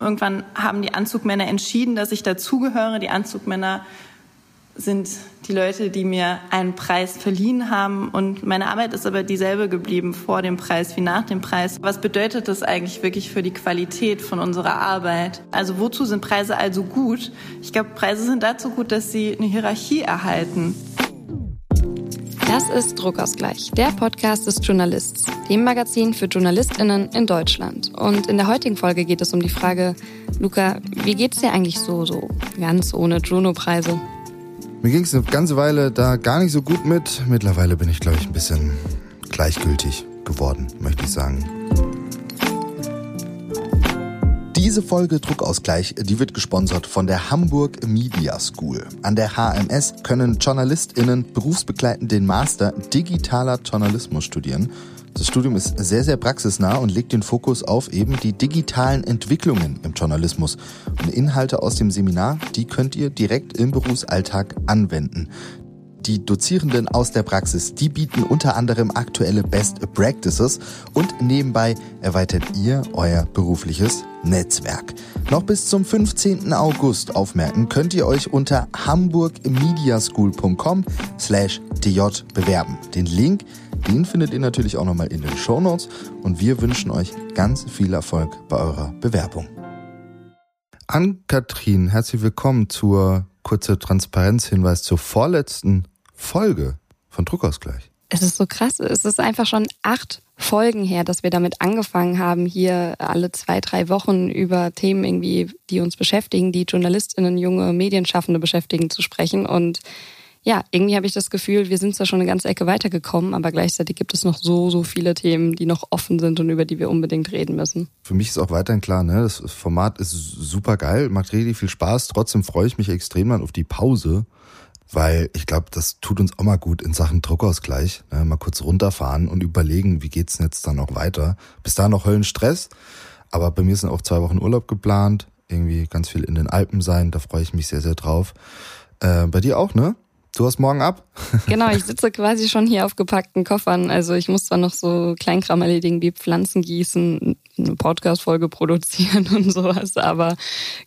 Irgendwann haben die Anzugmänner entschieden, dass ich dazugehöre. Die Anzugmänner sind die Leute, die mir einen Preis verliehen haben. Und meine Arbeit ist aber dieselbe geblieben vor dem Preis wie nach dem Preis. Was bedeutet das eigentlich wirklich für die Qualität von unserer Arbeit? Also wozu sind Preise also gut? Ich glaube, Preise sind dazu gut, dass sie eine Hierarchie erhalten. Das ist Druckausgleich, der Podcast des Journalists, dem Magazin für JournalistInnen in Deutschland. Und in der heutigen Folge geht es um die Frage, Luca, wie geht's dir eigentlich so, so ganz ohne Juno-Preise? Mir ging es eine ganze Weile da gar nicht so gut mit. Mittlerweile bin ich, glaube ich, ein bisschen gleichgültig geworden, möchte ich sagen. Diese Folge Druckausgleich, die wird gesponsert von der Hamburg Media School. An der HMS können JournalistInnen berufsbegleitend den Master Digitaler Journalismus studieren das Studium ist sehr, sehr praxisnah und legt den Fokus auf eben die digitalen Entwicklungen im Journalismus. Und Inhalte aus dem Seminar, die könnt ihr direkt im Berufsalltag anwenden. Die Dozierenden aus der Praxis, die bieten unter anderem aktuelle Best Practices und nebenbei erweitert ihr euer berufliches Netzwerk. Noch bis zum 15. August aufmerken könnt ihr euch unter hamburgmediaschool.com slash dj bewerben. Den Link den findet ihr natürlich auch nochmal in den Show Notes und wir wünschen euch ganz viel Erfolg bei eurer Bewerbung. Ann-Kathrin, herzlich willkommen zur kurze Transparenzhinweis zur vorletzten Folge von Druckausgleich. Es ist so krass. Es ist einfach schon acht Folgen her, dass wir damit angefangen haben, hier alle zwei, drei Wochen über Themen irgendwie, die uns beschäftigen, die JournalistInnen, junge Medienschaffende beschäftigen, zu sprechen. Und ja, irgendwie habe ich das Gefühl, wir sind zwar schon eine ganze Ecke weitergekommen, aber gleichzeitig gibt es noch so, so viele Themen, die noch offen sind und über die wir unbedingt reden müssen. Für mich ist auch weiterhin klar, ne, das Format ist super geil, macht richtig viel Spaß. Trotzdem freue ich mich extrem dann auf die Pause, weil ich glaube, das tut uns auch mal gut in Sachen Druckausgleich. Ne, mal kurz runterfahren und überlegen, wie geht's denn jetzt dann auch weiter. Bis dahin noch Höllenstress, aber bei mir sind auch zwei Wochen Urlaub geplant, irgendwie ganz viel in den Alpen sein, da freue ich mich sehr, sehr drauf. Äh, bei dir auch, ne? Du hast morgen ab? Genau, ich sitze quasi schon hier auf gepackten Koffern. Also ich muss zwar noch so Kleinkram erledigen wie Pflanzen gießen, eine Podcast-Folge produzieren und sowas, aber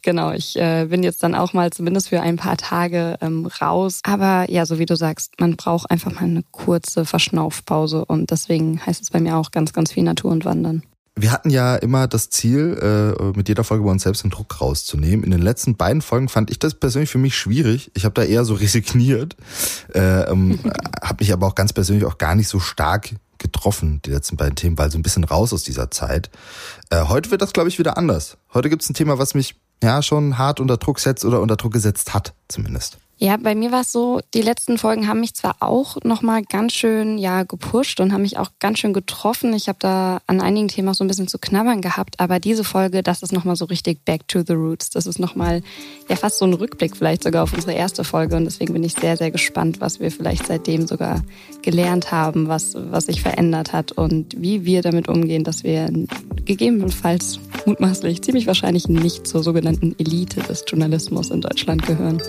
genau, ich äh, bin jetzt dann auch mal zumindest für ein paar Tage ähm, raus. Aber ja, so wie du sagst, man braucht einfach mal eine kurze Verschnaufpause und deswegen heißt es bei mir auch ganz, ganz viel Natur und Wandern wir hatten ja immer das Ziel, äh, mit jeder Folge bei uns selbst den Druck rauszunehmen. In den letzten beiden Folgen fand ich das persönlich für mich schwierig. Ich habe da eher so resigniert, äh, ähm, habe mich aber auch ganz persönlich auch gar nicht so stark getroffen, die letzten beiden Themen, weil so ein bisschen raus aus dieser Zeit. Äh, heute wird das, glaube ich, wieder anders. Heute gibt es ein Thema, was mich ja schon hart unter Druck setzt oder unter Druck gesetzt hat, zumindest. Ja, bei mir war es so, die letzten Folgen haben mich zwar auch nochmal ganz schön ja gepusht und haben mich auch ganz schön getroffen. Ich habe da an einigen Themen auch so ein bisschen zu knabbern gehabt, aber diese Folge, das ist nochmal so richtig back to the roots. Das ist nochmal ja fast so ein Rückblick vielleicht sogar auf unsere erste Folge und deswegen bin ich sehr, sehr gespannt, was wir vielleicht seitdem sogar gelernt haben, was, was sich verändert hat und wie wir damit umgehen, dass wir gegebenenfalls mutmaßlich ziemlich wahrscheinlich nicht zur sogenannten Elite des Journalismus in Deutschland gehören.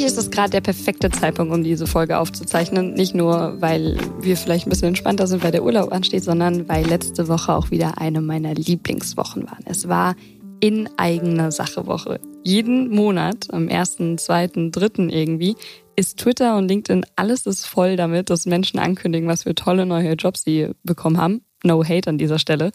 Eigentlich ist es gerade der perfekte Zeitpunkt, um diese Folge aufzuzeichnen. Nicht nur, weil wir vielleicht ein bisschen entspannter sind, weil der Urlaub ansteht, sondern weil letzte Woche auch wieder eine meiner Lieblingswochen war. Es war in eigener Sache Woche. Jeden Monat, am ersten, zweiten, dritten irgendwie, ist Twitter und LinkedIn alles ist voll damit, dass Menschen ankündigen, was für tolle neue Jobs sie bekommen haben. No hate an dieser Stelle.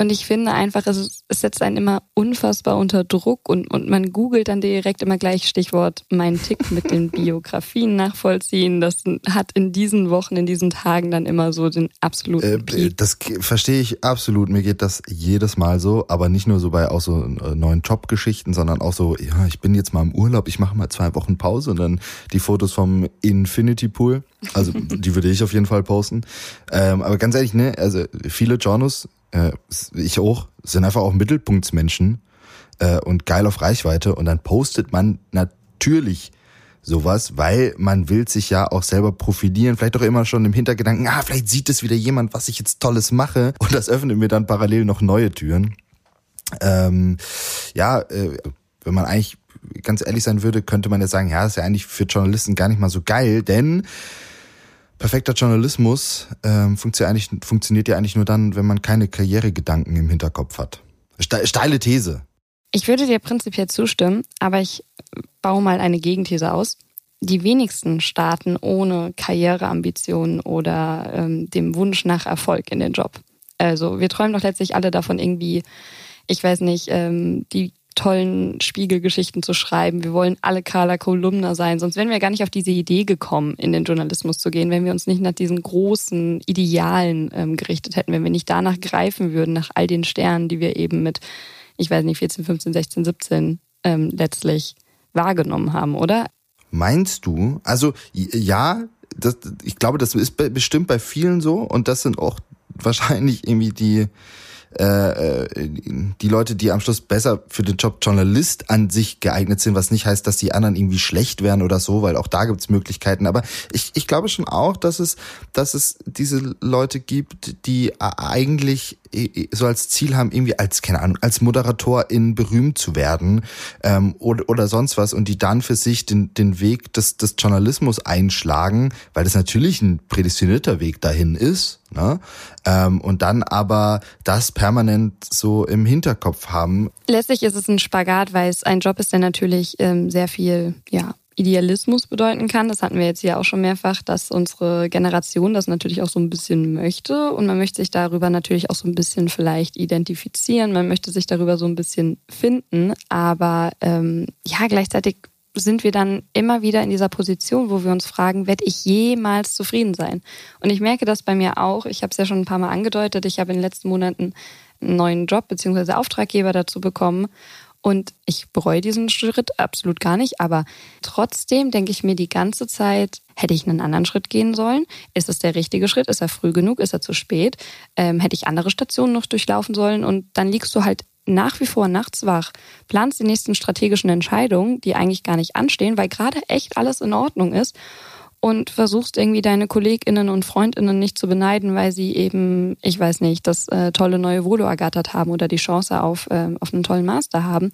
Und ich finde einfach, es, es setzt einen immer unfassbar unter Druck und, und man googelt dann direkt immer gleich Stichwort mein Tick mit den Biografien nachvollziehen. Das hat in diesen Wochen, in diesen Tagen dann immer so den absoluten äh. Das verstehe ich absolut. Mir geht das jedes Mal so, aber nicht nur so bei auch so äh, neuen Jobgeschichten, sondern auch so, ja, ich bin jetzt mal im Urlaub, ich mache mal zwei Wochen Pause und dann die Fotos vom Infinity Pool. Also die würde ich auf jeden Fall posten. Ähm, aber ganz ehrlich, ne, also viele Journals äh, ich auch, sind einfach auch Mittelpunktsmenschen äh, und geil auf Reichweite. Und dann postet man natürlich sowas, weil man will sich ja auch selber profilieren, vielleicht auch immer schon im Hintergedanken, ah, vielleicht sieht es wieder jemand, was ich jetzt Tolles mache. Und das öffnet mir dann parallel noch neue Türen. Ähm, ja, äh, wenn man eigentlich ganz ehrlich sein würde, könnte man ja sagen, ja, ist ja eigentlich für Journalisten gar nicht mal so geil, denn Perfekter Journalismus ähm, funktioniert, funktioniert ja eigentlich nur dann, wenn man keine Karrieregedanken im Hinterkopf hat. Steile These. Ich würde dir prinzipiell zustimmen, aber ich baue mal eine Gegenthese aus. Die wenigsten starten ohne Karriereambitionen oder ähm, dem Wunsch nach Erfolg in den Job. Also wir träumen doch letztlich alle davon, irgendwie, ich weiß nicht, ähm, die tollen Spiegelgeschichten zu schreiben. Wir wollen alle Carla Kolumna sein. Sonst wären wir gar nicht auf diese Idee gekommen, in den Journalismus zu gehen, wenn wir uns nicht nach diesen großen Idealen ähm, gerichtet hätten, wenn wir nicht danach greifen würden, nach all den Sternen, die wir eben mit, ich weiß nicht, 14, 15, 16, 17 ähm, letztlich wahrgenommen haben, oder? Meinst du? Also ja, das, ich glaube, das ist bestimmt bei vielen so und das sind auch wahrscheinlich irgendwie die äh, äh, die Leute, die am Schluss besser für den Job Journalist an sich geeignet sind, was nicht heißt, dass die anderen irgendwie schlecht wären oder so, weil auch da gibt's Möglichkeiten. Aber ich, ich glaube schon auch, dass es, dass es diese Leute gibt, die eigentlich so als Ziel haben, irgendwie als, keine Ahnung, als Moderatorin berühmt zu werden ähm, oder, oder sonst was und die dann für sich den, den Weg des, des Journalismus einschlagen, weil das natürlich ein prädestinierter Weg dahin ist, Ne? Ähm, und dann aber das permanent so im Hinterkopf haben. Letztlich ist es ein Spagat, weil es ein Job ist, der natürlich ähm, sehr viel ja, Idealismus bedeuten kann. Das hatten wir jetzt hier auch schon mehrfach, dass unsere Generation das natürlich auch so ein bisschen möchte. Und man möchte sich darüber natürlich auch so ein bisschen vielleicht identifizieren. Man möchte sich darüber so ein bisschen finden. Aber ähm, ja, gleichzeitig sind wir dann immer wieder in dieser Position, wo wir uns fragen, werde ich jemals zufrieden sein? Und ich merke das bei mir auch. Ich habe es ja schon ein paar Mal angedeutet. Ich habe in den letzten Monaten einen neuen Job bzw. Auftraggeber dazu bekommen. Und ich bereue diesen Schritt absolut gar nicht. Aber trotzdem denke ich mir die ganze Zeit, hätte ich einen anderen Schritt gehen sollen? Ist es der richtige Schritt? Ist er früh genug? Ist er zu spät? Ähm, hätte ich andere Stationen noch durchlaufen sollen? Und dann liegst du halt nach wie vor nachts wach, planst die nächsten strategischen Entscheidungen, die eigentlich gar nicht anstehen, weil gerade echt alles in Ordnung ist und versuchst irgendwie deine Kolleginnen und Freundinnen nicht zu beneiden, weil sie eben, ich weiß nicht, das äh, tolle neue Volo ergattert haben oder die Chance auf, äh, auf einen tollen Master haben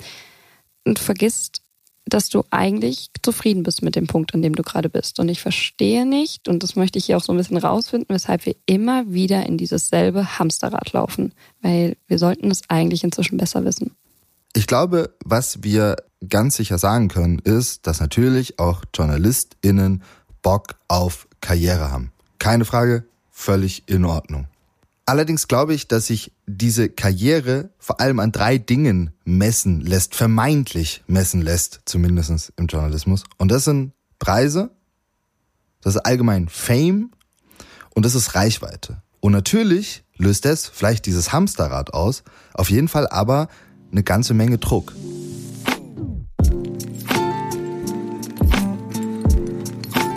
und vergisst dass du eigentlich zufrieden bist mit dem Punkt, an dem du gerade bist. Und ich verstehe nicht, und das möchte ich hier auch so ein bisschen rausfinden, weshalb wir immer wieder in dieses selbe Hamsterrad laufen. Weil wir sollten es eigentlich inzwischen besser wissen. Ich glaube, was wir ganz sicher sagen können, ist, dass natürlich auch JournalistInnen Bock auf Karriere haben. Keine Frage, völlig in Ordnung. Allerdings glaube ich, dass sich diese Karriere vor allem an drei Dingen messen lässt, vermeintlich messen lässt, zumindest im Journalismus. Und das sind Preise, das ist allgemein Fame und das ist Reichweite. Und natürlich löst es vielleicht dieses Hamsterrad aus, auf jeden Fall aber eine ganze Menge Druck.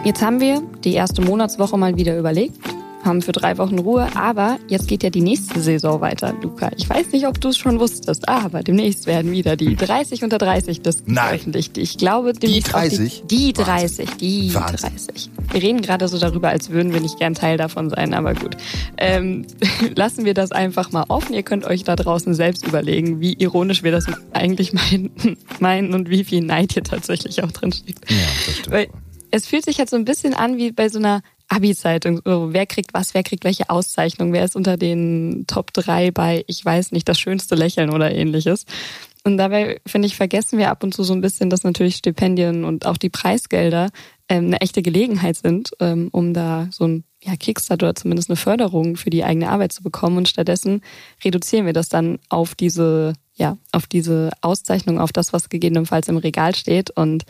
Jetzt haben wir die erste Monatswoche mal wieder überlegt haben für drei Wochen Ruhe. Aber jetzt geht ja die nächste Saison weiter, Luca. Ich weiß nicht, ob du es schon wusstest, aber demnächst werden wieder die 30 unter 30 das veröffentlicht. Ich glaube, die 30? Die, die 30, die Wahnsinn. 30. Wir reden gerade so darüber, als würden wir nicht gern Teil davon sein, aber gut. Ähm, lassen wir das einfach mal offen. Ihr könnt euch da draußen selbst überlegen, wie ironisch wir das eigentlich meinen, meinen und wie viel Neid hier tatsächlich auch drin steckt. Ja, das stimmt. Weil es fühlt sich halt so ein bisschen an wie bei so einer Abi-Zeitung, wer kriegt was, wer kriegt welche Auszeichnung, wer ist unter den Top 3 bei, ich weiß nicht, das schönste Lächeln oder ähnliches. Und dabei, finde ich, vergessen wir ab und zu so ein bisschen, dass natürlich Stipendien und auch die Preisgelder ähm, eine echte Gelegenheit sind, ähm, um da so ein ja, Kickstart oder zumindest eine Förderung für die eigene Arbeit zu bekommen. Und stattdessen reduzieren wir das dann auf diese, ja, auf diese Auszeichnung, auf das, was gegebenenfalls im Regal steht und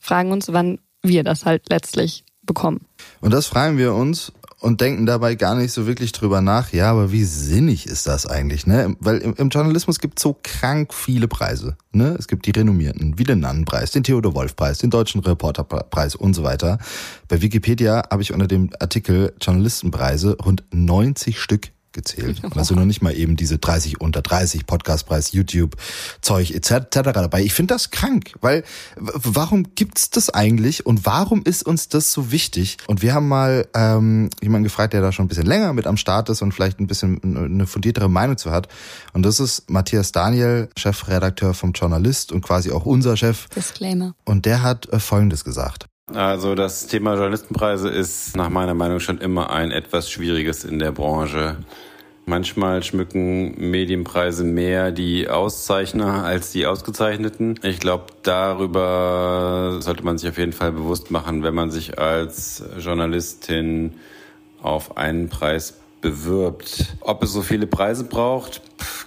fragen uns, wann wir das halt letztlich bekommen. Und das fragen wir uns und denken dabei gar nicht so wirklich drüber nach, ja, aber wie sinnig ist das eigentlich, ne? Weil im, im Journalismus gibt es so krank viele Preise, ne? Es gibt die renommierten, wie den Nannenpreis, den Theodor Wolf Preis, den Deutschen Reporterpreis und so weiter. Bei Wikipedia habe ich unter dem Artikel Journalistenpreise rund 90 Stück gezählt. Und also noch nicht mal eben diese 30 unter 30 Podcastpreis, YouTube, Zeug etc. dabei. Ich finde das krank, weil warum gibt's das eigentlich und warum ist uns das so wichtig? Und wir haben mal ähm, jemanden gefragt, der da schon ein bisschen länger mit am Start ist und vielleicht ein bisschen eine fundiertere Meinung zu hat. Und das ist Matthias Daniel, Chefredakteur vom Journalist und quasi auch unser Chef. Disclaimer. Und der hat äh, Folgendes gesagt. Also das Thema Journalistenpreise ist nach meiner Meinung schon immer ein etwas schwieriges in der Branche. Manchmal schmücken Medienpreise mehr die Auszeichner als die Ausgezeichneten. Ich glaube, darüber sollte man sich auf jeden Fall bewusst machen, wenn man sich als Journalistin auf einen Preis bewirbt. Ob es so viele Preise braucht,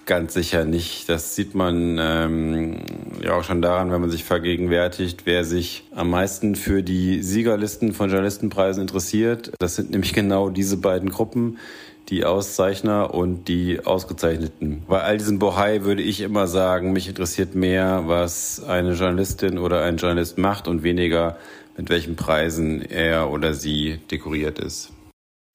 ganz sicher nicht. Das sieht man ähm, ja auch schon daran, wenn man sich vergegenwärtigt, wer sich am meisten für die Siegerlisten von Journalistenpreisen interessiert. Das sind nämlich genau diese beiden Gruppen, die Auszeichner und die Ausgezeichneten. Bei all diesem Bohai würde ich immer sagen, mich interessiert mehr, was eine Journalistin oder ein Journalist macht und weniger, mit welchen Preisen er oder sie dekoriert ist.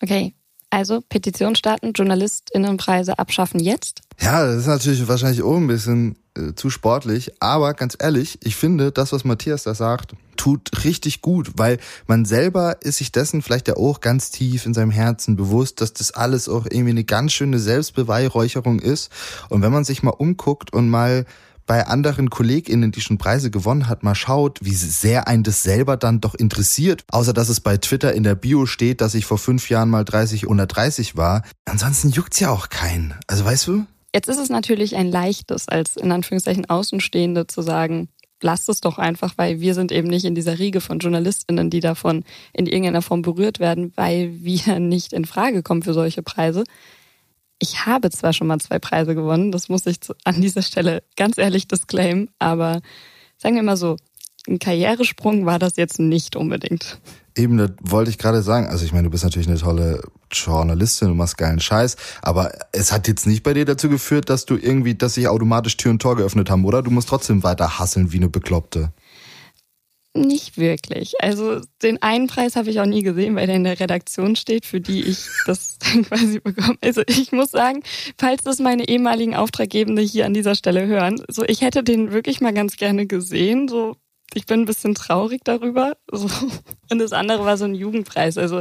Okay, also Petition starten, JournalistInnenpreise abschaffen jetzt? Ja, das ist natürlich wahrscheinlich auch ein bisschen äh, zu sportlich, aber ganz ehrlich, ich finde, das, was Matthias da sagt, tut richtig gut, weil man selber ist sich dessen vielleicht ja auch ganz tief in seinem Herzen bewusst, dass das alles auch irgendwie eine ganz schöne Selbstbeweihräucherung ist. Und wenn man sich mal umguckt und mal bei anderen KollegInnen, die schon Preise gewonnen hat, mal schaut, wie sehr ein das selber dann doch interessiert. Außer, dass es bei Twitter in der Bio steht, dass ich vor fünf Jahren mal 30 oder 30 war. Ansonsten juckt's ja auch keinen. Also weißt du? Jetzt ist es natürlich ein leichtes, als in Anführungszeichen Außenstehende zu sagen, lasst es doch einfach, weil wir sind eben nicht in dieser Riege von JournalistInnen, die davon in irgendeiner Form berührt werden, weil wir nicht in Frage kommen für solche Preise. Ich habe zwar schon mal zwei Preise gewonnen, das muss ich an dieser Stelle ganz ehrlich disclaimen, aber sagen wir mal so, ein Karrieresprung war das jetzt nicht unbedingt. Eben, das wollte ich gerade sagen. Also ich meine, du bist natürlich eine tolle Journalistin und machst geilen Scheiß, aber es hat jetzt nicht bei dir dazu geführt, dass du irgendwie, dass sich automatisch Tür und Tor geöffnet haben, oder? Du musst trotzdem weiter hasseln wie eine Bekloppte. Nicht wirklich. Also den einen Preis habe ich auch nie gesehen, weil der in der Redaktion steht, für die ich das dann quasi bekomme. Also ich muss sagen, falls das meine ehemaligen Auftraggebende hier an dieser Stelle hören, so ich hätte den wirklich mal ganz gerne gesehen. So ich bin ein bisschen traurig darüber. So. Und das andere war so ein Jugendpreis. Also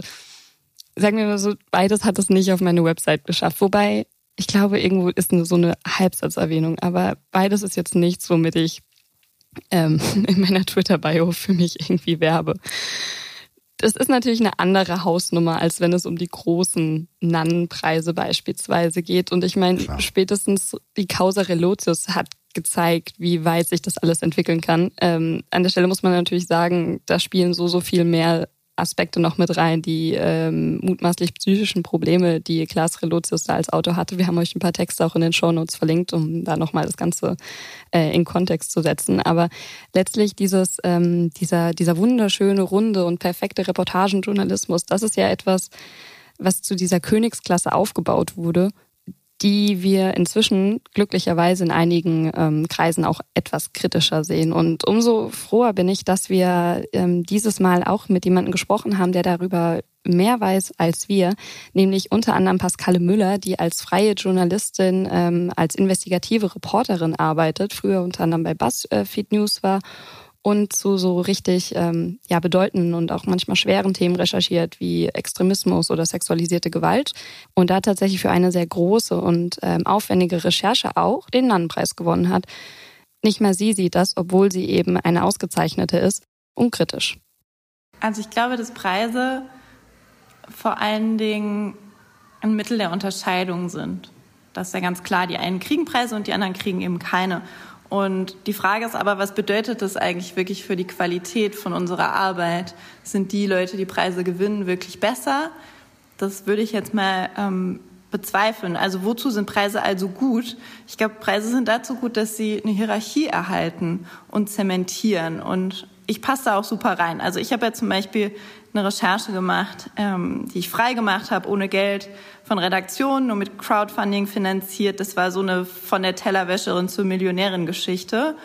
sagen wir mal so, beides hat es nicht auf meine Website geschafft. Wobei ich glaube, irgendwo ist so eine Halbsatzerwähnung. Aber beides ist jetzt nichts, womit ich ähm, in meiner Twitter-Bio für mich irgendwie werbe. Das ist natürlich eine andere Hausnummer, als wenn es um die großen Nannenpreise beispielsweise geht. Und ich meine, spätestens die Causa Relotius hat gezeigt, wie weit sich das alles entwickeln kann. Ähm, an der Stelle muss man natürlich sagen, da spielen so, so viel mehr Aspekte noch mit rein, die ähm, mutmaßlich psychischen Probleme, die Klaas Relotius da als Autor hatte. Wir haben euch ein paar Texte auch in den Shownotes verlinkt, um da nochmal das Ganze äh, in Kontext zu setzen. Aber letztlich dieses, ähm, dieser, dieser wunderschöne, runde und perfekte Reportagenjournalismus, das ist ja etwas, was zu dieser Königsklasse aufgebaut wurde die wir inzwischen glücklicherweise in einigen ähm, Kreisen auch etwas kritischer sehen. Und umso froher bin ich, dass wir ähm, dieses Mal auch mit jemandem gesprochen haben, der darüber mehr weiß als wir, nämlich unter anderem Pascale Müller, die als freie Journalistin, ähm, als investigative Reporterin arbeitet, früher unter anderem bei BuzzFeed News war und zu so richtig ähm, ja, bedeutenden und auch manchmal schweren Themen recherchiert, wie Extremismus oder sexualisierte Gewalt. Und da tatsächlich für eine sehr große und ähm, aufwendige Recherche auch den Nannenpreis gewonnen hat. Nicht mehr sie sieht das, obwohl sie eben eine ausgezeichnete ist, unkritisch. Also ich glaube, dass Preise vor allen Dingen ein Mittel der Unterscheidung sind. Das ist ja ganz klar, die einen kriegen Preise und die anderen kriegen eben keine. Und die Frage ist aber, was bedeutet das eigentlich wirklich für die Qualität von unserer Arbeit? Sind die Leute, die Preise gewinnen, wirklich besser? Das würde ich jetzt mal ähm, bezweifeln. Also wozu sind Preise also gut? Ich glaube, Preise sind dazu gut, dass sie eine Hierarchie erhalten und zementieren. Und ich passe da auch super rein. Also ich habe ja zum Beispiel eine Recherche gemacht, ähm, die ich frei gemacht habe, ohne Geld von Redaktionen, nur mit Crowdfunding finanziert. Das war so eine von der Tellerwäscherin zur Millionärin Geschichte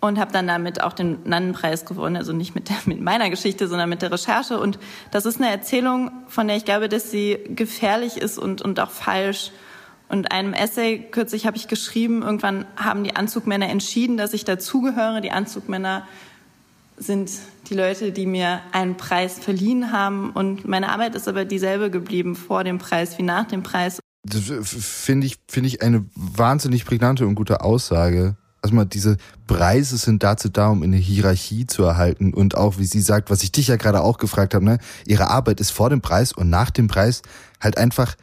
und habe dann damit auch den Nannenpreis gewonnen, also nicht mit, der, mit meiner Geschichte, sondern mit der Recherche. Und das ist eine Erzählung, von der ich glaube, dass sie gefährlich ist und, und auch falsch. Und einem Essay kürzlich habe ich geschrieben, irgendwann haben die Anzugmänner entschieden, dass ich dazugehöre. Die Anzugmänner sind die Leute, die mir einen Preis verliehen haben. Und meine Arbeit ist aber dieselbe geblieben vor dem Preis wie nach dem Preis. Das finde ich, finde ich eine wahnsinnig prägnante und gute Aussage. erstmal diese Preise sind dazu da, um eine Hierarchie zu erhalten und auch, wie sie sagt, was ich dich ja gerade auch gefragt habe, ne, ihre Arbeit ist vor dem Preis und nach dem Preis halt einfach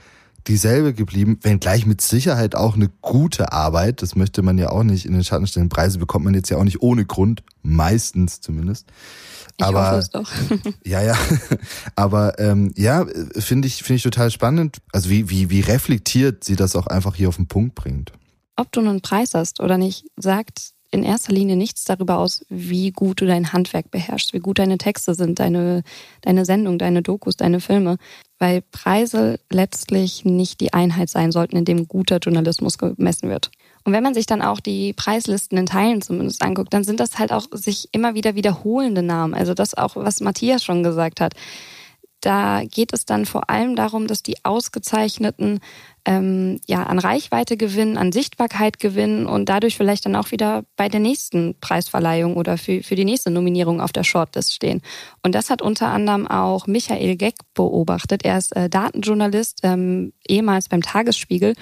dieselbe geblieben, wenngleich mit Sicherheit auch eine gute Arbeit. Das möchte man ja auch nicht in den Schatten stellen. Preise bekommt man jetzt ja auch nicht ohne Grund, meistens zumindest. Ich aber, hoffe es doch. ja, ja. Aber ähm, ja, finde ich, finde ich total spannend. Also wie, wie, wie reflektiert sie das auch einfach hier auf den Punkt bringt. Ob du einen Preis hast oder nicht, sagt in erster Linie nichts darüber aus, wie gut du dein Handwerk beherrschst, wie gut deine Texte sind, deine, deine Sendung, deine Dokus, deine Filme. Weil Preise letztlich nicht die Einheit sein sollten, in dem guter Journalismus gemessen wird. Und wenn man sich dann auch die Preislisten in Teilen zumindest anguckt, dann sind das halt auch sich immer wieder wiederholende Namen. Also das auch, was Matthias schon gesagt hat. Da geht es dann vor allem darum, dass die ausgezeichneten ähm, ja, an Reichweite gewinnen, an Sichtbarkeit gewinnen und dadurch vielleicht dann auch wieder bei der nächsten Preisverleihung oder für, für die nächste Nominierung auf der Shortlist stehen. Und das hat unter anderem auch Michael Geck beobachtet. Er ist äh, Datenjournalist, ähm, ehemals beim Tagesspiegel,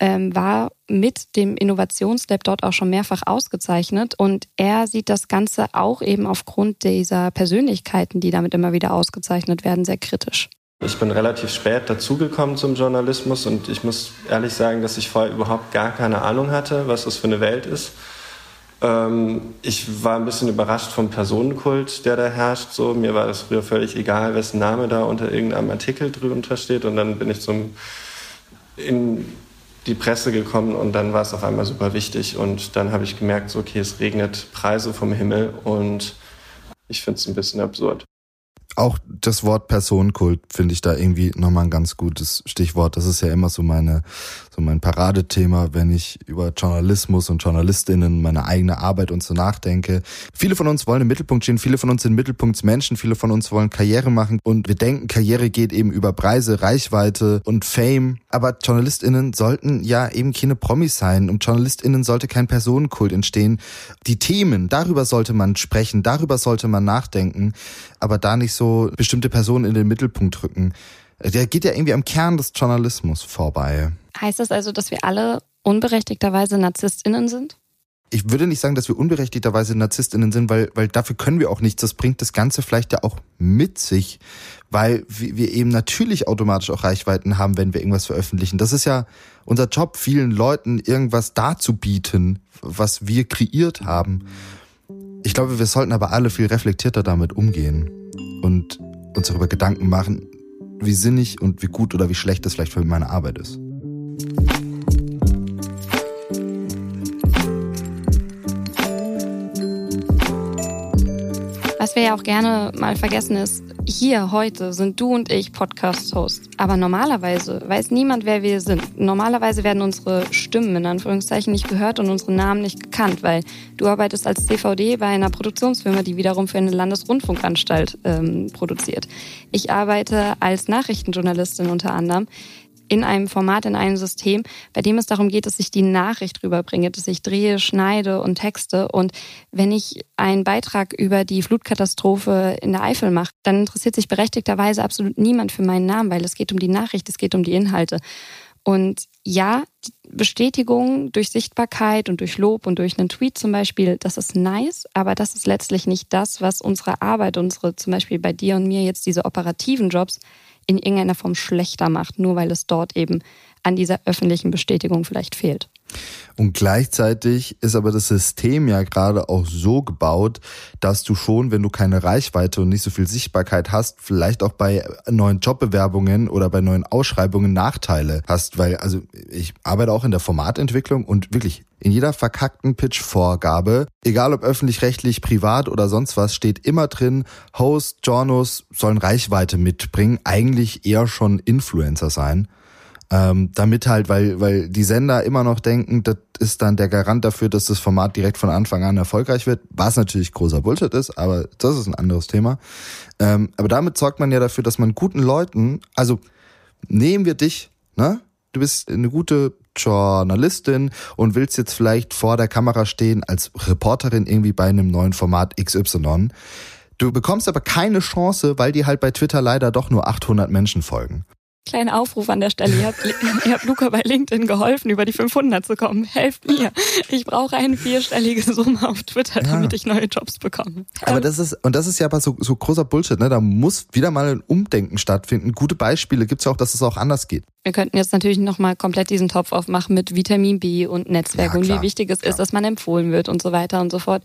ähm, war mit dem Innovationslab dort auch schon mehrfach ausgezeichnet. Und er sieht das Ganze auch eben aufgrund dieser Persönlichkeiten, die damit immer wieder ausgezeichnet werden, sehr kritisch. Ich bin relativ spät dazugekommen zum Journalismus und ich muss ehrlich sagen, dass ich vorher überhaupt gar keine Ahnung hatte, was das für eine Welt ist. Ähm, ich war ein bisschen überrascht vom Personenkult, der da herrscht. So, mir war das früher völlig egal, wessen Name da unter irgendeinem Artikel drunter steht. Und dann bin ich zum, in die Presse gekommen und dann war es auf einmal super wichtig. Und dann habe ich gemerkt, so, okay, es regnet Preise vom Himmel und ich finde es ein bisschen absurd auch das Wort Personenkult finde ich da irgendwie nochmal ein ganz gutes Stichwort. Das ist ja immer so meine, so mein Paradethema, wenn ich über Journalismus und Journalistinnen, meine eigene Arbeit und so nachdenke. Viele von uns wollen im Mittelpunkt stehen, viele von uns sind Mittelpunktsmenschen, viele von uns wollen Karriere machen und wir denken, Karriere geht eben über Preise, Reichweite und Fame. Aber JournalistInnen sollten ja eben keine Promis sein. Um JournalistInnen sollte kein Personenkult entstehen. Die Themen, darüber sollte man sprechen, darüber sollte man nachdenken, aber da nicht so bestimmte Personen in den Mittelpunkt rücken. Der geht ja irgendwie am Kern des Journalismus vorbei. Heißt das also, dass wir alle unberechtigterweise NarzisstInnen sind? Ich würde nicht sagen, dass wir unberechtigterweise NarzisstInnen sind, weil, weil dafür können wir auch nichts. Das bringt das Ganze vielleicht ja auch mit sich, weil wir eben natürlich automatisch auch Reichweiten haben, wenn wir irgendwas veröffentlichen. Das ist ja unser Job, vielen Leuten irgendwas darzubieten, was wir kreiert haben. Ich glaube, wir sollten aber alle viel reflektierter damit umgehen und uns darüber Gedanken machen, wie sinnig und wie gut oder wie schlecht das vielleicht für meine Arbeit ist. Was wir ja auch gerne mal vergessen ist, hier heute sind du und ich Podcast-Hosts. Aber normalerweise weiß niemand, wer wir sind. Normalerweise werden unsere Stimmen in Anführungszeichen nicht gehört und unsere Namen nicht gekannt, weil du arbeitest als DVD bei einer Produktionsfirma, die wiederum für eine Landesrundfunkanstalt ähm, produziert. Ich arbeite als Nachrichtenjournalistin unter anderem in einem Format, in einem System, bei dem es darum geht, dass ich die Nachricht rüberbringe, dass ich drehe, schneide und texte. Und wenn ich einen Beitrag über die Flutkatastrophe in der Eifel mache, dann interessiert sich berechtigterweise absolut niemand für meinen Namen, weil es geht um die Nachricht, es geht um die Inhalte. Und ja, Bestätigung durch Sichtbarkeit und durch Lob und durch einen Tweet zum Beispiel, das ist nice, aber das ist letztlich nicht das, was unsere Arbeit, unsere zum Beispiel bei dir und mir jetzt diese operativen Jobs in irgendeiner Form schlechter macht, nur weil es dort eben an dieser öffentlichen Bestätigung vielleicht fehlt. Und gleichzeitig ist aber das System ja gerade auch so gebaut, dass du schon, wenn du keine Reichweite und nicht so viel Sichtbarkeit hast, vielleicht auch bei neuen Jobbewerbungen oder bei neuen Ausschreibungen Nachteile hast, weil also ich arbeite auch in der Formatentwicklung und wirklich in jeder verkackten Pitch-Vorgabe, egal ob öffentlich-rechtlich, privat oder sonst was, steht immer drin, Host, Journos sollen Reichweite mitbringen, eigentlich eher schon Influencer sein. Ähm, damit halt, weil, weil die Sender immer noch denken, das ist dann der Garant dafür, dass das Format direkt von Anfang an erfolgreich wird, was natürlich großer Bullshit ist, aber das ist ein anderes Thema. Ähm, aber damit sorgt man ja dafür, dass man guten Leuten, also nehmen wir dich, ne? Du bist eine gute Journalistin und willst jetzt vielleicht vor der Kamera stehen als Reporterin irgendwie bei einem neuen Format XY. Du bekommst aber keine Chance, weil dir halt bei Twitter leider doch nur 800 Menschen folgen. Kleiner Aufruf an der Stelle. Ihr habt, ihr habt Luca bei LinkedIn geholfen, über die 500 zu kommen. Helft mir. Ich brauche eine vierstellige Summe auf Twitter, damit ich neue Jobs bekomme. Aber das ist, und das ist ja aber so, so großer Bullshit, ne? Da muss wieder mal ein Umdenken stattfinden. Gute Beispiele gibt's ja auch, dass es auch anders geht. Wir könnten jetzt natürlich nochmal komplett diesen Topf aufmachen mit Vitamin B und Netzwerk Ja, und wie wichtig es klar. ist, dass man empfohlen wird und so weiter und so fort.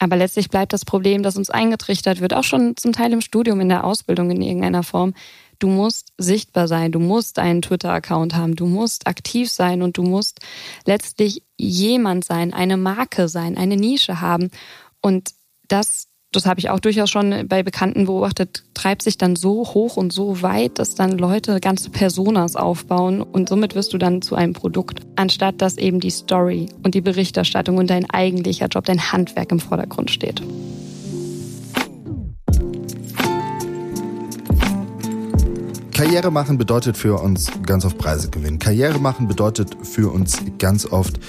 Aber letztlich bleibt das Problem, das uns eingetrichtert wird, auch schon zum Teil im Studium, in der Ausbildung in irgendeiner Form. Du musst sichtbar sein, du musst einen Twitter-Account haben, du musst aktiv sein und du musst letztlich jemand sein, eine Marke sein, eine Nische haben. Und das, das habe ich auch durchaus schon bei Bekannten beobachtet, treibt sich dann so hoch und so weit, dass dann Leute ganze Personas aufbauen und somit wirst du dann zu einem Produkt, anstatt dass eben die Story und die Berichterstattung und dein eigentlicher Job, dein Handwerk im Vordergrund steht. Karriere machen bedeutet für uns ganz oft Preise gewinnen. Karriere machen bedeutet für uns ganz oft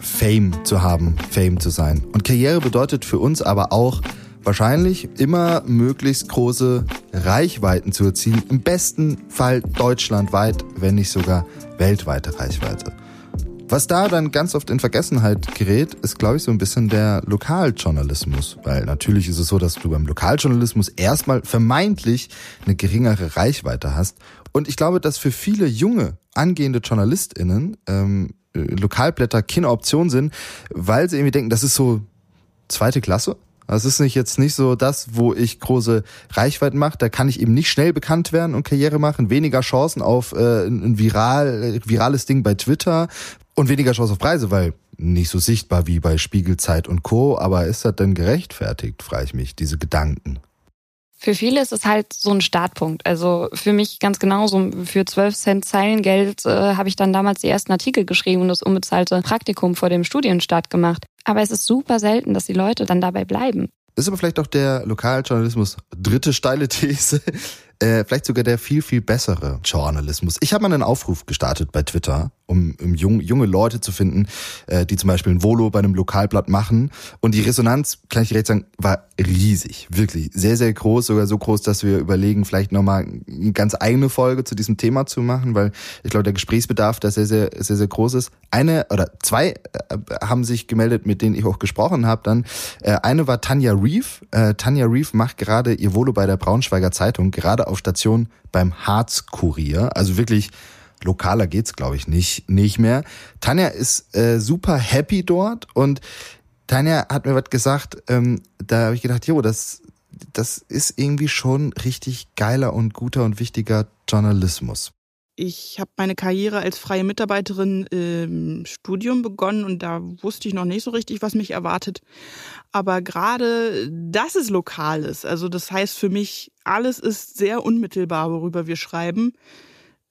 Fame zu haben, Fame zu sein. Und Karriere bedeutet für uns aber auch wahrscheinlich immer möglichst große Reichweiten zu erzielen. Im besten Fall deutschlandweit, wenn nicht sogar weltweite Reichweite. Was da dann ganz oft in Vergessenheit gerät, ist, glaube ich, so ein bisschen der Lokaljournalismus. Weil natürlich ist es so, dass du beim Lokaljournalismus erstmal vermeintlich eine geringere Reichweite hast. Und ich glaube, dass für viele junge, angehende JournalistInnen ähm, äh, Lokalblätter keine Option sind, weil sie irgendwie denken, das ist so zweite Klasse. Das ist nicht jetzt nicht so das, wo ich große Reichweiten mache. Da kann ich eben nicht schnell bekannt werden und Karriere machen. Weniger Chancen auf äh, ein viral, äh, virales Ding bei Twitter und weniger Chance auf Preise, weil nicht so sichtbar wie bei Spiegelzeit und Co. Aber ist das denn gerechtfertigt, frage ich mich, diese Gedanken. Für viele ist es halt so ein Startpunkt. Also für mich ganz genauso. Für 12 Cent Zeilengeld äh, habe ich dann damals die ersten Artikel geschrieben und das unbezahlte Praktikum vor dem Studienstart gemacht. Aber es ist super selten, dass die Leute dann dabei bleiben. Ist aber vielleicht auch der Lokaljournalismus dritte steile These. Äh, vielleicht sogar der viel, viel bessere Journalismus. Ich habe mal einen Aufruf gestartet bei Twitter, um, um jung, junge Leute zu finden, äh, die zum Beispiel ein Volo bei einem Lokalblatt machen. Und die Resonanz, kann ich direkt sagen, war riesig. Wirklich sehr, sehr groß. Sogar so groß, dass wir überlegen, vielleicht nochmal eine ganz eigene Folge zu diesem Thema zu machen, weil ich glaube, der Gesprächsbedarf da sehr, sehr, sehr, sehr groß ist. Eine oder zwei äh, haben sich gemeldet, mit denen ich auch gesprochen habe dann. Äh, eine war Tanja Reef. Äh, Tanja Reef macht gerade ihr Volo bei der Braunschweiger Zeitung, gerade auf Station beim Harz-Kurier. Also wirklich lokaler geht's, glaube ich, nicht, nicht mehr. Tanja ist äh, super happy dort und Tanja hat mir was gesagt, ähm, da habe ich gedacht, jo, das, das ist irgendwie schon richtig geiler und guter und wichtiger Journalismus. Ich habe meine Karriere als freie Mitarbeiterin im Studium begonnen und da wusste ich noch nicht so richtig, was mich erwartet. Aber gerade, dass es lokal ist, also das heißt für mich, alles ist sehr unmittelbar, worüber wir schreiben.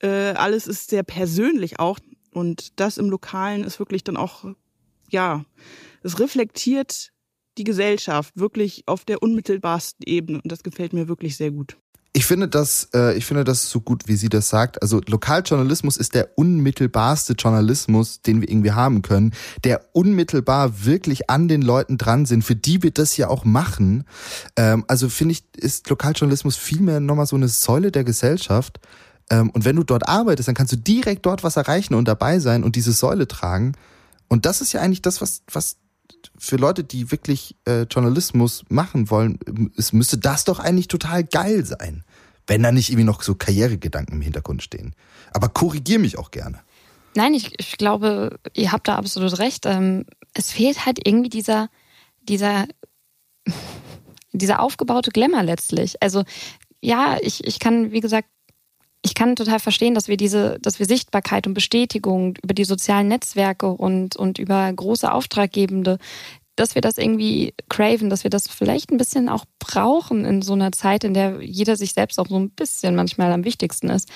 Äh, alles ist sehr persönlich auch. Und das im Lokalen ist wirklich dann auch, ja, es reflektiert die Gesellschaft wirklich auf der unmittelbarsten Ebene. Und das gefällt mir wirklich sehr gut. Ich finde das, äh, ich finde das so gut, wie sie das sagt. Also Lokaljournalismus ist der unmittelbarste Journalismus, den wir irgendwie haben können, der unmittelbar wirklich an den Leuten dran sind, für die wir das ja auch machen. Ähm, also finde ich, ist Lokaljournalismus vielmehr nochmal so eine Säule der Gesellschaft. Ähm, und wenn du dort arbeitest, dann kannst du direkt dort was erreichen und dabei sein und diese Säule tragen. Und das ist ja eigentlich das, was, was für Leute, die wirklich äh, Journalismus machen wollen, es müsste das doch eigentlich total geil sein, wenn da nicht irgendwie noch so Karrieregedanken im Hintergrund stehen. Aber korrigier mich auch gerne. Nein, ich, ich glaube, ihr habt da absolut recht. Ähm, es fehlt halt irgendwie dieser, dieser, dieser aufgebaute Glamour letztlich. Also ja, ich, ich kann, wie gesagt, ich kann total verstehen, dass wir diese, dass wir Sichtbarkeit und Bestätigung über die sozialen Netzwerke und, und über große Auftraggebende, dass wir das irgendwie craven, dass wir das vielleicht ein bisschen auch brauchen in so einer Zeit, in der jeder sich selbst auch so ein bisschen manchmal am wichtigsten ist.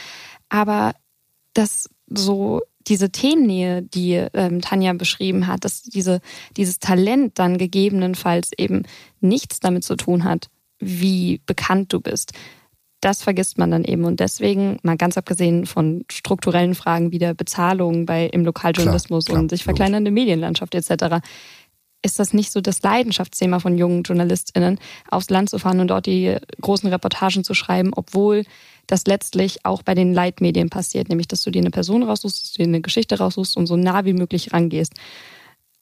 Aber dass so diese Themennähe, die ähm, Tanja beschrieben hat, dass diese, dieses Talent dann gegebenenfalls eben nichts damit zu tun hat, wie bekannt du bist das vergisst man dann eben. Und deswegen, mal ganz abgesehen von strukturellen Fragen wie der Bezahlung bei, im Lokaljournalismus Klar, klar, und sich verkleinernde Medienlandschaft etc., ist das nicht so das Leidenschaftsthema von jungen JournalistInnen, aufs Land zu fahren und dort die großen Reportagen zu schreiben, obwohl das letztlich auch bei den Leitmedien passiert, nämlich dass du dir eine Person raussuchst, dass du dir eine Geschichte raussuchst und so nah wie möglich rangehst.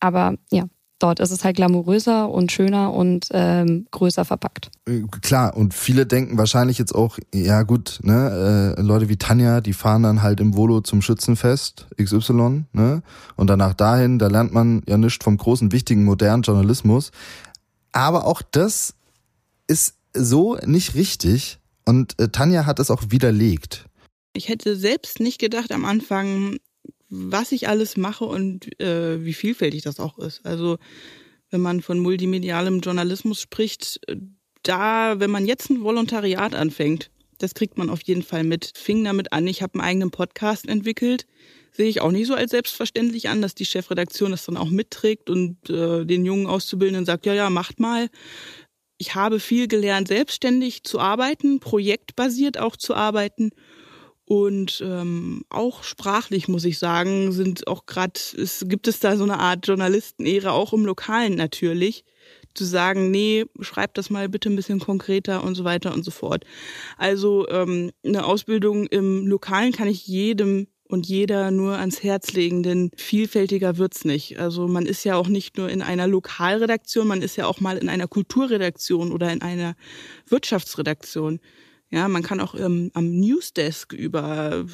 Aber ja, dort ist es halt glamouröser und schöner und ähm, größer verpackt. Äh, klar, und viele denken wahrscheinlich jetzt auch, ja gut, ne, äh, Leute wie Tanja, die fahren dann halt im Volo zum Schützenfest XY, ne? Und danach dahin, da lernt man ja nichts vom großen, wichtigen, modernen Journalismus. Aber auch das ist so nicht richtig. Und äh, Tanja hat es auch widerlegt. Ich hätte selbst nicht gedacht am Anfang, was ich alles mache und äh, wie vielfältig das auch ist. Also wenn man von multimedialem Journalismus spricht, da, wenn man jetzt ein Volontariat anfängt, das kriegt man auf jeden Fall mit. Fing damit an, ich habe einen eigenen Podcast entwickelt. Sehe ich auch nicht so als selbstverständlich an, dass die Chefredaktion das dann auch mitträgt und äh, den jungen Auszubildenden sagt, ja, ja, macht mal. Ich habe viel gelernt, selbstständig zu arbeiten, projektbasiert auch zu arbeiten und ähm, auch sprachlich muss ich sagen, sind auch gerade, es gibt es da so eine Art Journalistenehre, auch im Lokalen natürlich, zu sagen, nee, schreib das mal bitte ein bisschen konkreter und so weiter und so fort. Also ähm, eine Ausbildung im Lokalen kann ich jedem und jeder nur ans Herz legen, denn vielfältiger wird's nicht. Also man ist ja auch nicht nur in einer Lokalredaktion, man ist ja auch mal in einer Kulturredaktion oder in einer Wirtschaftsredaktion. Ja, man kann auch ähm, am Newsdesk über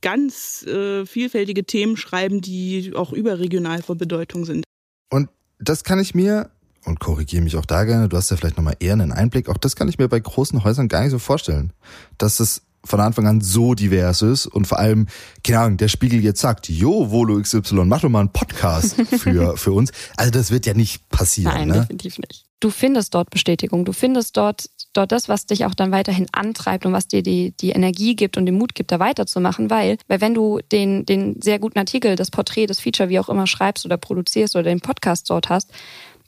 ganz äh, vielfältige Themen schreiben, die auch überregional von Bedeutung sind. Und das kann ich mir, und korrigiere mich auch da gerne, du hast ja vielleicht nochmal eher einen Einblick, auch das kann ich mir bei großen Häusern gar nicht so vorstellen, dass es von Anfang an so divers ist und vor allem, keine Ahnung, der Spiegel jetzt sagt, jo, Volo XY, mach doch mal einen Podcast für, für uns. Also das wird ja nicht passieren. Nein, ne? definitiv nicht. Du findest dort Bestätigung, du findest dort, dort das, was dich auch dann weiterhin antreibt und was dir die, die Energie gibt und den Mut gibt, da weiterzumachen, weil, weil wenn du den, den sehr guten Artikel, das Porträt, das Feature, wie auch immer schreibst oder produzierst oder den Podcast dort hast,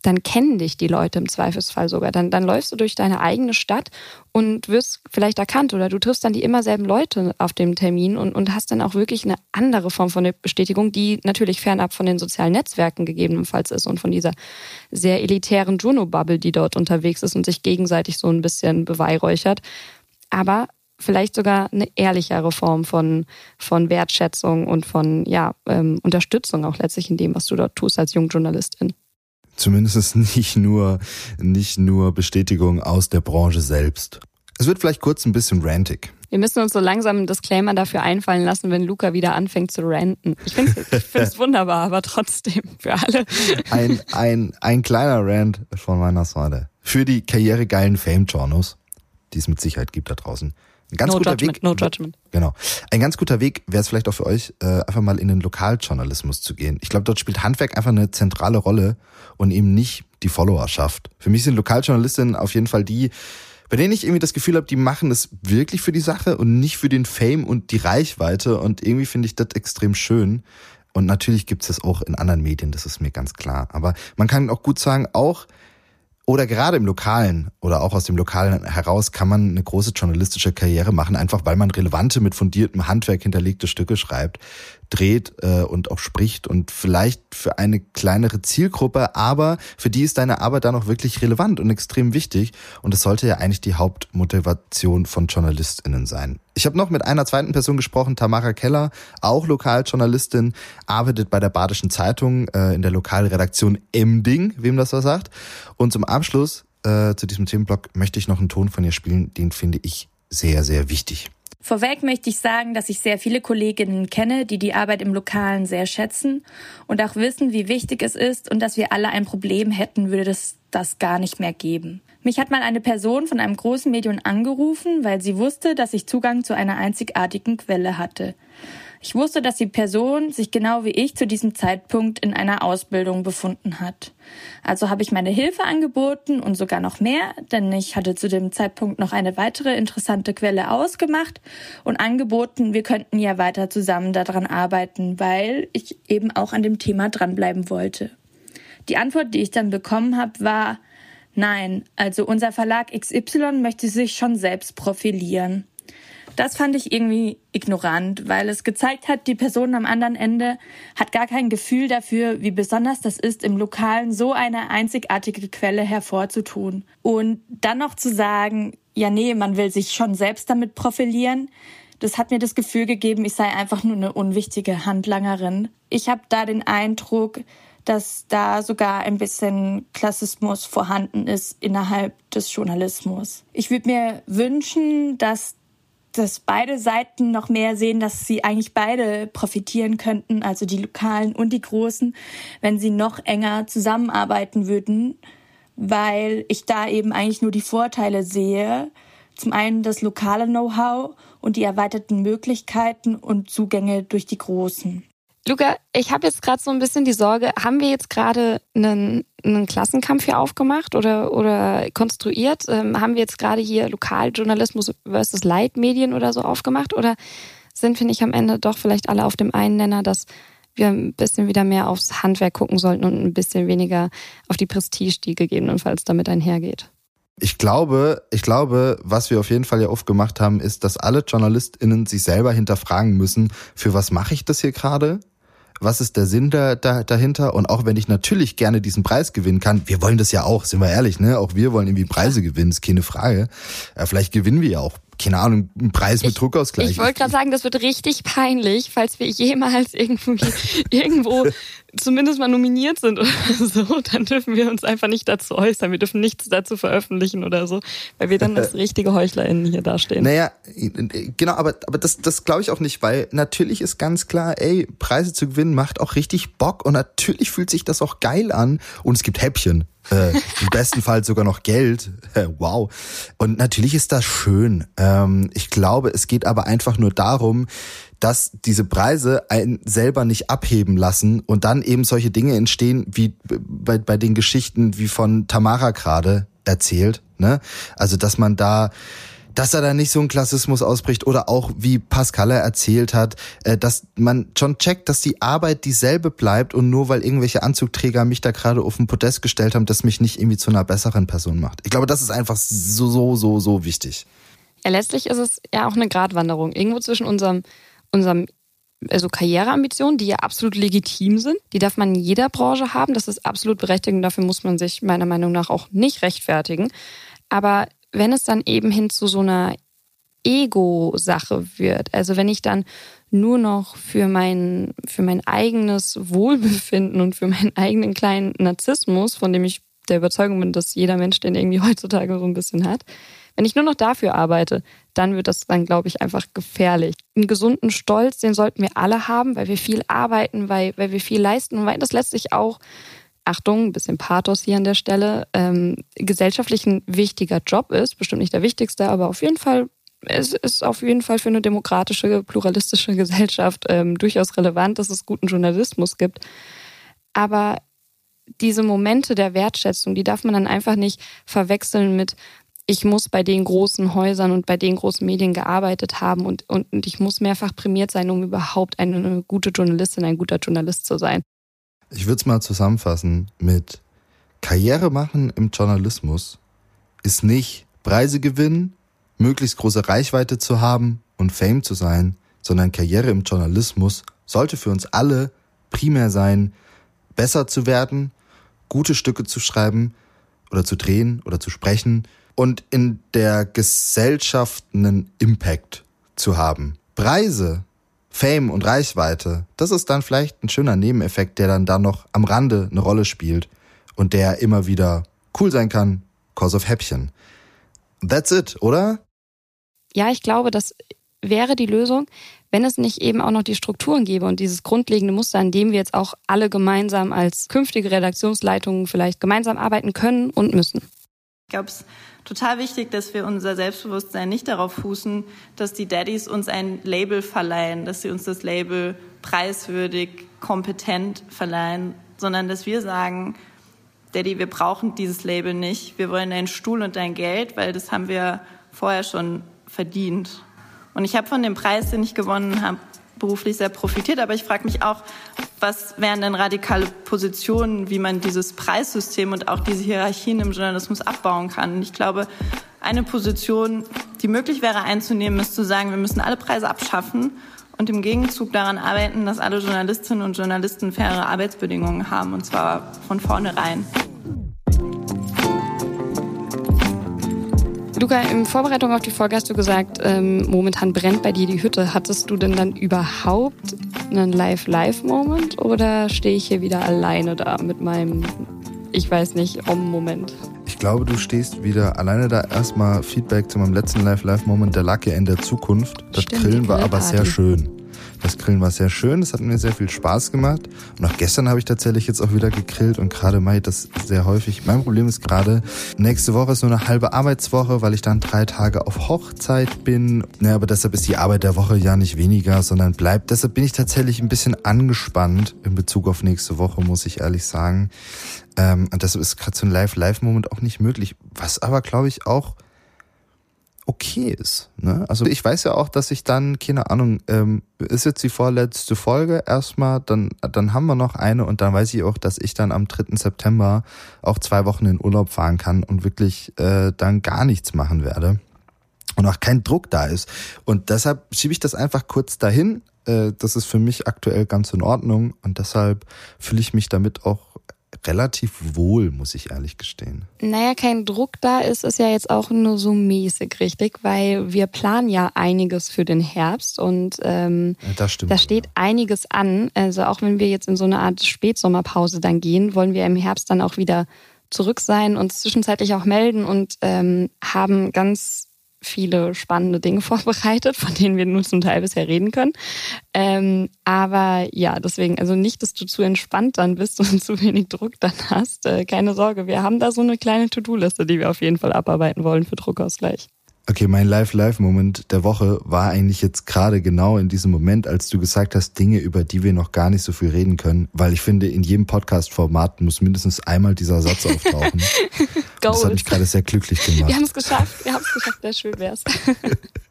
dann kennen dich die Leute im Zweifelsfall sogar. Dann, dann läufst du durch deine eigene Stadt und wirst vielleicht erkannt oder du triffst dann die immer selben Leute auf dem Termin und, und hast dann auch wirklich eine andere Form von Bestätigung, die natürlich fernab von den sozialen Netzwerken gegebenenfalls ist und von dieser sehr elitären Juno-Bubble, die dort unterwegs ist und sich gegenseitig so ein bisschen beweihräuchert. Aber vielleicht sogar eine ehrlichere Form von, von Wertschätzung und von ja, ähm, Unterstützung auch letztlich in dem, was du dort tust als Jungjournalistin zumindest nicht nur, nicht nur Bestätigung aus der Branche selbst. Es wird vielleicht kurz ein bisschen rantig. Wir müssen uns so langsam einen Disclaimer dafür einfallen lassen, wenn Luca wieder anfängt zu ranten. Ich finde es wunderbar, aber trotzdem für alle. Ein, ein, ein kleiner Rant von meiner Seite. Für die karrieregeilen Fame-Journos, die es mit Sicherheit gibt da draußen. Ein ganz no guter judgment, Weg. no judgment. Genau. Ein ganz guter Weg wäre es vielleicht auch für euch, äh, einfach mal in den Lokaljournalismus zu gehen. Ich glaube, dort spielt Handwerk einfach eine zentrale Rolle und eben nicht die Followerschaft. Für mich sind Lokaljournalistinnen auf jeden Fall die, bei denen ich irgendwie das Gefühl habe, die machen es wirklich für die Sache und nicht für den Fame und die Reichweite. Und irgendwie finde ich das extrem schön. Und natürlich gibt es das auch in anderen Medien, das ist mir ganz klar. Aber man kann auch gut sagen, auch oder gerade im Lokalen oder auch aus dem Lokalen heraus kann man eine große journalistische Karriere machen, einfach weil man relevante, mit fundiertem Handwerk hinterlegte Stücke schreibt, dreht äh, und auch spricht und vielleicht für eine kleinere Zielgruppe, aber für die ist deine Arbeit dann auch wirklich relevant und extrem wichtig und das sollte ja eigentlich die Hauptmotivation von JournalistInnen sein. Ich habe noch mit einer zweiten Person gesprochen, Tamara Keller, auch Lokaljournalistin, arbeitet bei der Badischen Zeitung äh, in der Lokalredaktion Emding, wem das was sagt. Und zum Abschluss äh, zu diesem Themenblock möchte ich noch einen Ton von ihr spielen, den finde ich sehr, sehr wichtig. Vorweg möchte ich sagen, dass ich sehr viele Kolleginnen kenne, die die Arbeit im Lokalen sehr schätzen und auch wissen, wie wichtig es ist und dass wir alle ein Problem hätten, würde es das gar nicht mehr geben. Mich hat mal eine Person von einem großen Medium angerufen, weil sie wusste, dass ich Zugang zu einer einzigartigen Quelle hatte. Ich wusste, dass die Person sich genau wie ich zu diesem Zeitpunkt in einer Ausbildung befunden hat. Also habe ich meine Hilfe angeboten und sogar noch mehr, denn ich hatte zu dem Zeitpunkt noch eine weitere interessante Quelle ausgemacht und angeboten, wir könnten ja weiter zusammen daran arbeiten, weil ich eben auch an dem Thema dranbleiben wollte. Die Antwort, die ich dann bekommen habe, war Nein, also unser Verlag XY möchte sich schon selbst profilieren. Das fand ich irgendwie ignorant, weil es gezeigt hat, die Person am anderen Ende hat gar kein Gefühl dafür, wie besonders das ist, im Lokalen so eine einzigartige Quelle hervorzutun. Und dann noch zu sagen, ja nee, man will sich schon selbst damit profilieren, das hat mir das Gefühl gegeben, ich sei einfach nur eine unwichtige Handlangerin. Ich habe da den Eindruck, dass da sogar ein bisschen Klassismus vorhanden ist innerhalb des Journalismus. Ich würde mir wünschen, dass dass beide Seiten noch mehr sehen, dass sie eigentlich beide profitieren könnten, also die lokalen und die großen, wenn sie noch enger zusammenarbeiten würden, weil ich da eben eigentlich nur die Vorteile sehe. Zum einen das lokale Know-how und die erweiterten Möglichkeiten und Zugänge durch die großen. Luca, ich habe jetzt gerade so ein bisschen die Sorge, haben wir jetzt gerade einen, einen Klassenkampf hier aufgemacht oder, oder konstruiert? Ähm, haben wir jetzt gerade hier Lokaljournalismus versus Leitmedien oder so aufgemacht? Oder sind wir nicht am Ende doch vielleicht alle auf dem einen Nenner, dass wir ein bisschen wieder mehr aufs Handwerk gucken sollten und ein bisschen weniger auf die Prestige, die gegebenenfalls damit einhergeht? Ich glaube, ich glaube, was wir auf jeden Fall ja oft gemacht haben, ist, dass alle JournalistInnen sich selber hinterfragen müssen, für was mache ich das hier gerade? Was ist der Sinn da, da, dahinter? Und auch wenn ich natürlich gerne diesen Preis gewinnen kann, wir wollen das ja auch, sind wir ehrlich, ne? Auch wir wollen irgendwie Preise gewinnen, ist keine Frage. Ja, vielleicht gewinnen wir ja auch keine Ahnung, einen Preis mit ich, Druckausgleich. Ich wollte gerade sagen, das wird richtig peinlich, falls wir jemals irgendwie irgendwo zumindest mal nominiert sind oder so, dann dürfen wir uns einfach nicht dazu äußern. Wir dürfen nichts dazu veröffentlichen oder so, weil wir dann als richtige HeuchlerInnen hier dastehen. Naja, genau, aber, aber das, das glaube ich auch nicht, weil natürlich ist ganz klar, ey, Preise zu gewinnen macht auch richtig Bock und natürlich fühlt sich das auch geil an und es gibt Häppchen äh, im besten Fall sogar noch Geld. Äh, wow. Und natürlich ist das schön. Ähm, ich glaube, es geht aber einfach nur darum, dass diese Preise einen selber nicht abheben lassen und dann eben solche Dinge entstehen, wie bei, bei den Geschichten wie von Tamara gerade erzählt. Ne? Also, dass man da dass er da nicht so ein Klassismus ausbricht oder auch wie Pascal erzählt hat, äh, dass man schon checkt, dass die Arbeit dieselbe bleibt und nur weil irgendwelche Anzugträger mich da gerade auf den Podest gestellt haben, das mich nicht irgendwie zu einer besseren Person macht. Ich glaube, das ist einfach so, so, so, so wichtig. Ja, letztlich ist es ja auch eine Gratwanderung. Irgendwo zwischen unserem, unserem also Karriereambitionen, die ja absolut legitim sind. Die darf man in jeder Branche haben. Das ist absolut berechtigt und dafür muss man sich meiner Meinung nach auch nicht rechtfertigen. Aber wenn es dann eben hin zu so einer Ego-Sache wird, also wenn ich dann nur noch für mein, für mein eigenes Wohlbefinden und für meinen eigenen kleinen Narzissmus, von dem ich der Überzeugung bin, dass jeder Mensch den irgendwie heutzutage so ein bisschen hat, wenn ich nur noch dafür arbeite, dann wird das dann, glaube ich, einfach gefährlich. Einen gesunden Stolz, den sollten wir alle haben, weil wir viel arbeiten, weil, weil wir viel leisten und weil das letztlich auch Achtung, ein bisschen Pathos hier an der Stelle, ähm, gesellschaftlich ein wichtiger Job ist, bestimmt nicht der wichtigste, aber auf jeden Fall, es ist auf jeden Fall für eine demokratische, pluralistische Gesellschaft ähm, durchaus relevant, dass es guten Journalismus gibt. Aber diese Momente der Wertschätzung, die darf man dann einfach nicht verwechseln mit, ich muss bei den großen Häusern und bei den großen Medien gearbeitet haben und, und, und ich muss mehrfach prämiert sein, um überhaupt eine gute Journalistin, ein guter Journalist zu sein. Ich würde es mal zusammenfassen mit Karriere machen im Journalismus ist nicht Preise gewinnen, möglichst große Reichweite zu haben und Fame zu sein, sondern Karriere im Journalismus sollte für uns alle primär sein, besser zu werden, gute Stücke zu schreiben oder zu drehen oder zu sprechen und in der Gesellschaft einen Impact zu haben. Preise Fame und Reichweite, das ist dann vielleicht ein schöner Nebeneffekt, der dann da noch am Rande eine Rolle spielt und der immer wieder cool sein kann, cause of Häppchen. That's it, oder? Ja, ich glaube, das wäre die Lösung, wenn es nicht eben auch noch die Strukturen gäbe und dieses grundlegende Muster, an dem wir jetzt auch alle gemeinsam als künftige Redaktionsleitungen vielleicht gemeinsam arbeiten können und müssen. Ich glaube, es ist total wichtig, dass wir unser Selbstbewusstsein nicht darauf fußen, dass die Daddys uns ein Label verleihen, dass sie uns das Label preiswürdig, kompetent verleihen, sondern dass wir sagen, Daddy, wir brauchen dieses Label nicht. Wir wollen deinen Stuhl und dein Geld, weil das haben wir vorher schon verdient. Und ich habe von dem Preis, den ich gewonnen habe, beruflich sehr profitiert. Aber ich frage mich auch, was wären denn radikale Positionen, wie man dieses Preissystem und auch diese Hierarchien im Journalismus abbauen kann? Ich glaube, eine Position, die möglich wäre einzunehmen, ist zu sagen, wir müssen alle Preise abschaffen und im Gegenzug daran arbeiten, dass alle Journalistinnen und Journalisten faire Arbeitsbedingungen haben, und zwar von vornherein. Luca, in Vorbereitung auf die Folge hast du gesagt, ähm, momentan brennt bei dir die Hütte. Hattest du denn dann überhaupt einen Live-Live-Moment oder stehe ich hier wieder alleine da mit meinem, ich weiß nicht, Om-Moment? Ich glaube, du stehst wieder alleine da. Erstmal Feedback zu meinem letzten Live-Live-Moment. Der lag ja in der Zukunft. Das Stimmt, Grillen war aber sehr schön. Das Grillen war sehr schön, das hat mir sehr viel Spaß gemacht. Und auch gestern habe ich tatsächlich jetzt auch wieder gegrillt und gerade mache ich das sehr häufig. Mein Problem ist gerade, nächste Woche ist nur eine halbe Arbeitswoche, weil ich dann drei Tage auf Hochzeit bin. Ja, aber deshalb ist die Arbeit der Woche ja nicht weniger, sondern bleibt. Deshalb bin ich tatsächlich ein bisschen angespannt in Bezug auf nächste Woche, muss ich ehrlich sagen. Ähm, und deshalb ist gerade so ein Live-Live-Moment auch nicht möglich. Was aber, glaube ich, auch okay ist. Ne? Also ich weiß ja auch, dass ich dann, keine Ahnung, ähm, ist jetzt die vorletzte Folge erstmal, dann, dann haben wir noch eine und dann weiß ich auch, dass ich dann am 3. September auch zwei Wochen in Urlaub fahren kann und wirklich äh, dann gar nichts machen werde. Und auch kein Druck da ist. Und deshalb schiebe ich das einfach kurz dahin. Äh, das ist für mich aktuell ganz in Ordnung und deshalb fühle ich mich damit auch relativ wohl, muss ich ehrlich gestehen. Naja, kein Druck da ist, ist ja jetzt auch nur so mäßig, richtig? Weil wir planen ja einiges für den Herbst und ähm, Ja, da steht einiges an. Also auch wenn wir jetzt in so eine Art Spätsommerpause dann gehen, wollen wir im Herbst dann auch wieder zurück sein, uns zwischenzeitlich auch melden und ähm, haben ganz viele spannende Dinge vorbereitet, von denen wir nur zum Teil bisher reden können. Ähm, aber ja, deswegen, also nicht, dass du zu entspannt dann bist und zu wenig Druck dann hast. Äh, keine Sorge, wir haben da so eine kleine To-Do-Liste, die wir auf jeden Fall abarbeiten wollen für Druckausgleich. Okay, mein Live-Live-Moment der Woche war eigentlich jetzt gerade genau in diesem Moment, als du gesagt hast, Dinge, über die wir noch gar nicht so viel reden können, weil ich finde, in jedem Podcast-Format muss mindestens einmal dieser Satz auftauchen. das hat mich gerade sehr glücklich Wir gemacht. haben es geschafft, wir haben es geschafft, sehr schön wär's.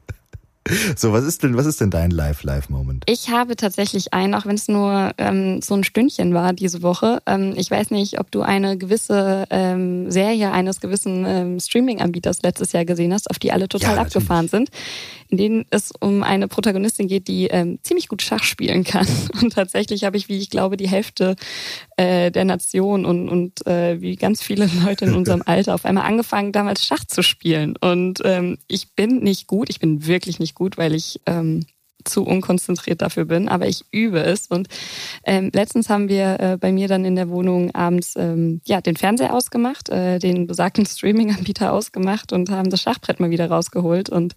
So, was ist denn, was ist denn dein Live-Live-Moment? Ich habe tatsächlich einen, auch wenn es nur ähm, so ein Stündchen war diese Woche. Ähm, ich weiß nicht, ob du eine gewisse ähm, Serie eines gewissen ähm, Streaming-Anbieters letztes Jahr gesehen hast, auf die alle total Ja, abgefahren sind, in denen es um eine Protagonistin geht, die ähm, ziemlich gut Schach spielen kann. Und tatsächlich habe ich, wie ich glaube, die Hälfte äh, der Nation und, und äh, wie ganz viele Leute in unserem Alter auf einmal angefangen, damals Schach zu spielen. Und ähm, ich bin nicht gut, ich bin wirklich nicht gut, weil ich ähm, zu unkonzentriert dafür bin, aber ich übe es. Und ähm, letztens haben wir äh, bei mir dann in der Wohnung abends ähm, ja den Fernseher ausgemacht, äh, den besagten Streaming-Anbieter ausgemacht und haben das Schachbrett mal wieder rausgeholt. Und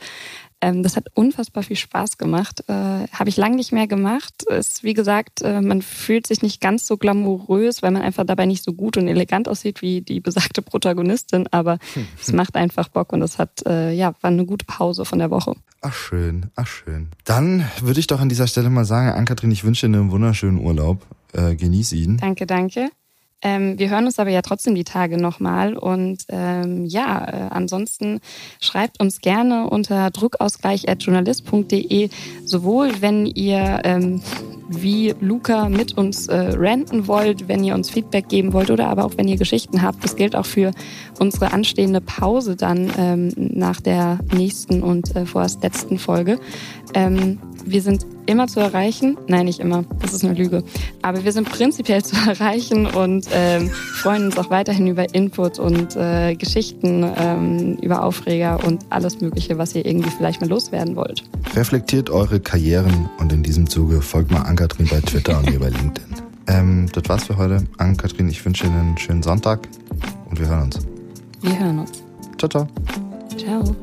ähm, das hat unfassbar viel Spaß gemacht. Äh, Habe ich lange nicht mehr gemacht. Ist wie gesagt, äh, man fühlt sich nicht ganz so glamourös, weil man einfach dabei nicht so gut und elegant aussieht wie die besagte Protagonistin. Aber es macht einfach Bock und es hat äh, ja war eine gute Pause von der Woche. Ach schön, ach schön. Dann würde ich doch an dieser Stelle mal sagen, Ann-Kathrin, ich wünsche dir einen wunderschönen Urlaub. Äh, genieß ihn. Danke, danke. Ähm, wir hören uns aber ja trotzdem die Tage nochmal. Und ähm, ja, äh, ansonsten schreibt uns gerne unter druckausgleich.journalist.de, sowohl wenn ihr ähm, wie Luca mit uns äh, ranten wollt, wenn ihr uns Feedback geben wollt oder aber auch wenn ihr Geschichten habt. Das gilt auch für unsere anstehende Pause dann ähm, nach der nächsten und äh, vorerst letzten Folge. Ähm, wir sind immer zu erreichen. Nein, nicht immer. Das ist eine Lüge. Aber wir sind prinzipiell zu erreichen und ähm, freuen uns auch weiterhin über Input und äh, Geschichten, ähm, über Aufreger und alles Mögliche, was ihr irgendwie vielleicht mal loswerden wollt. Reflektiert eure Karrieren und in diesem Zuge folgt mal Ann-Kathrin bei Twitter und mir bei LinkedIn. Ähm, das war's für heute. Ann-Kathrin, ich wünsche Ihnen einen schönen Sonntag und wir hören uns. Wir hören uns. Ciao, ciao. Ciao.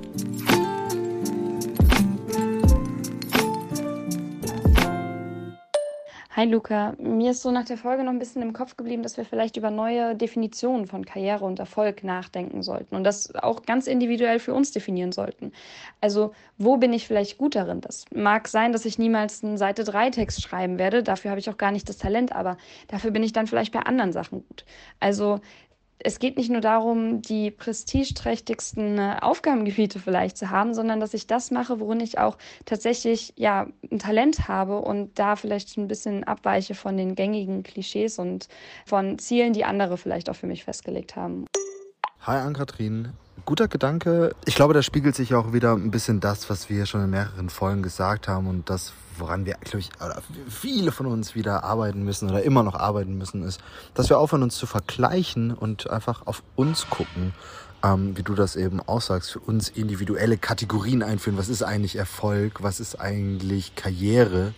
Hi Luca, mir ist so nach der Folge noch ein bisschen im Kopf geblieben, dass wir vielleicht über neue Definitionen von Karriere und Erfolg nachdenken sollten und das auch ganz individuell für uns definieren sollten. Also, wo bin ich vielleicht gut darin? Das mag sein, dass ich niemals einen Seite 3 Text schreiben werde, dafür habe ich auch gar nicht das Talent, aber dafür bin ich dann vielleicht bei anderen Sachen gut. Also, es geht nicht nur darum, die prestigeträchtigsten äh, Aufgabengebiete vielleicht zu haben, sondern dass ich das mache, worin ich auch tatsächlich ja ein Talent habe und da vielleicht ein bisschen abweiche von den gängigen Klischees und von Zielen, die andere vielleicht auch für mich festgelegt haben. Hi Ann-Kathrin. Guter Gedanke. Ich glaube, da spiegelt sich auch wieder ein bisschen das, was wir schon in mehreren Folgen gesagt haben und das, woran wir, glaube ich, viele von uns wieder arbeiten müssen oder immer noch arbeiten müssen, ist, dass wir aufhören, uns zu vergleichen und einfach auf uns gucken ähm, wie du das eben aussagst, für uns individuelle Kategorien einführen. Was ist eigentlich Erfolg? Was ist eigentlich Karriere?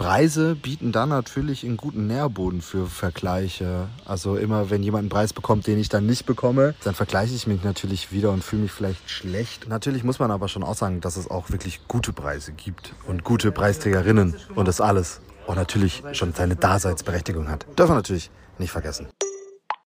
Preise bieten dann natürlich einen guten Nährboden für Vergleiche. Also immer, wenn jemand einen Preis bekommt, den ich dann nicht bekomme, dann vergleiche ich mich natürlich wieder und fühle mich vielleicht schlecht. Natürlich muss man aber schon auch sagen, dass es auch wirklich gute Preise gibt und gute Preisträgerinnen und das alles. Und natürlich schon seine Daseinsberechtigung hat. Dürfen wir natürlich nicht vergessen.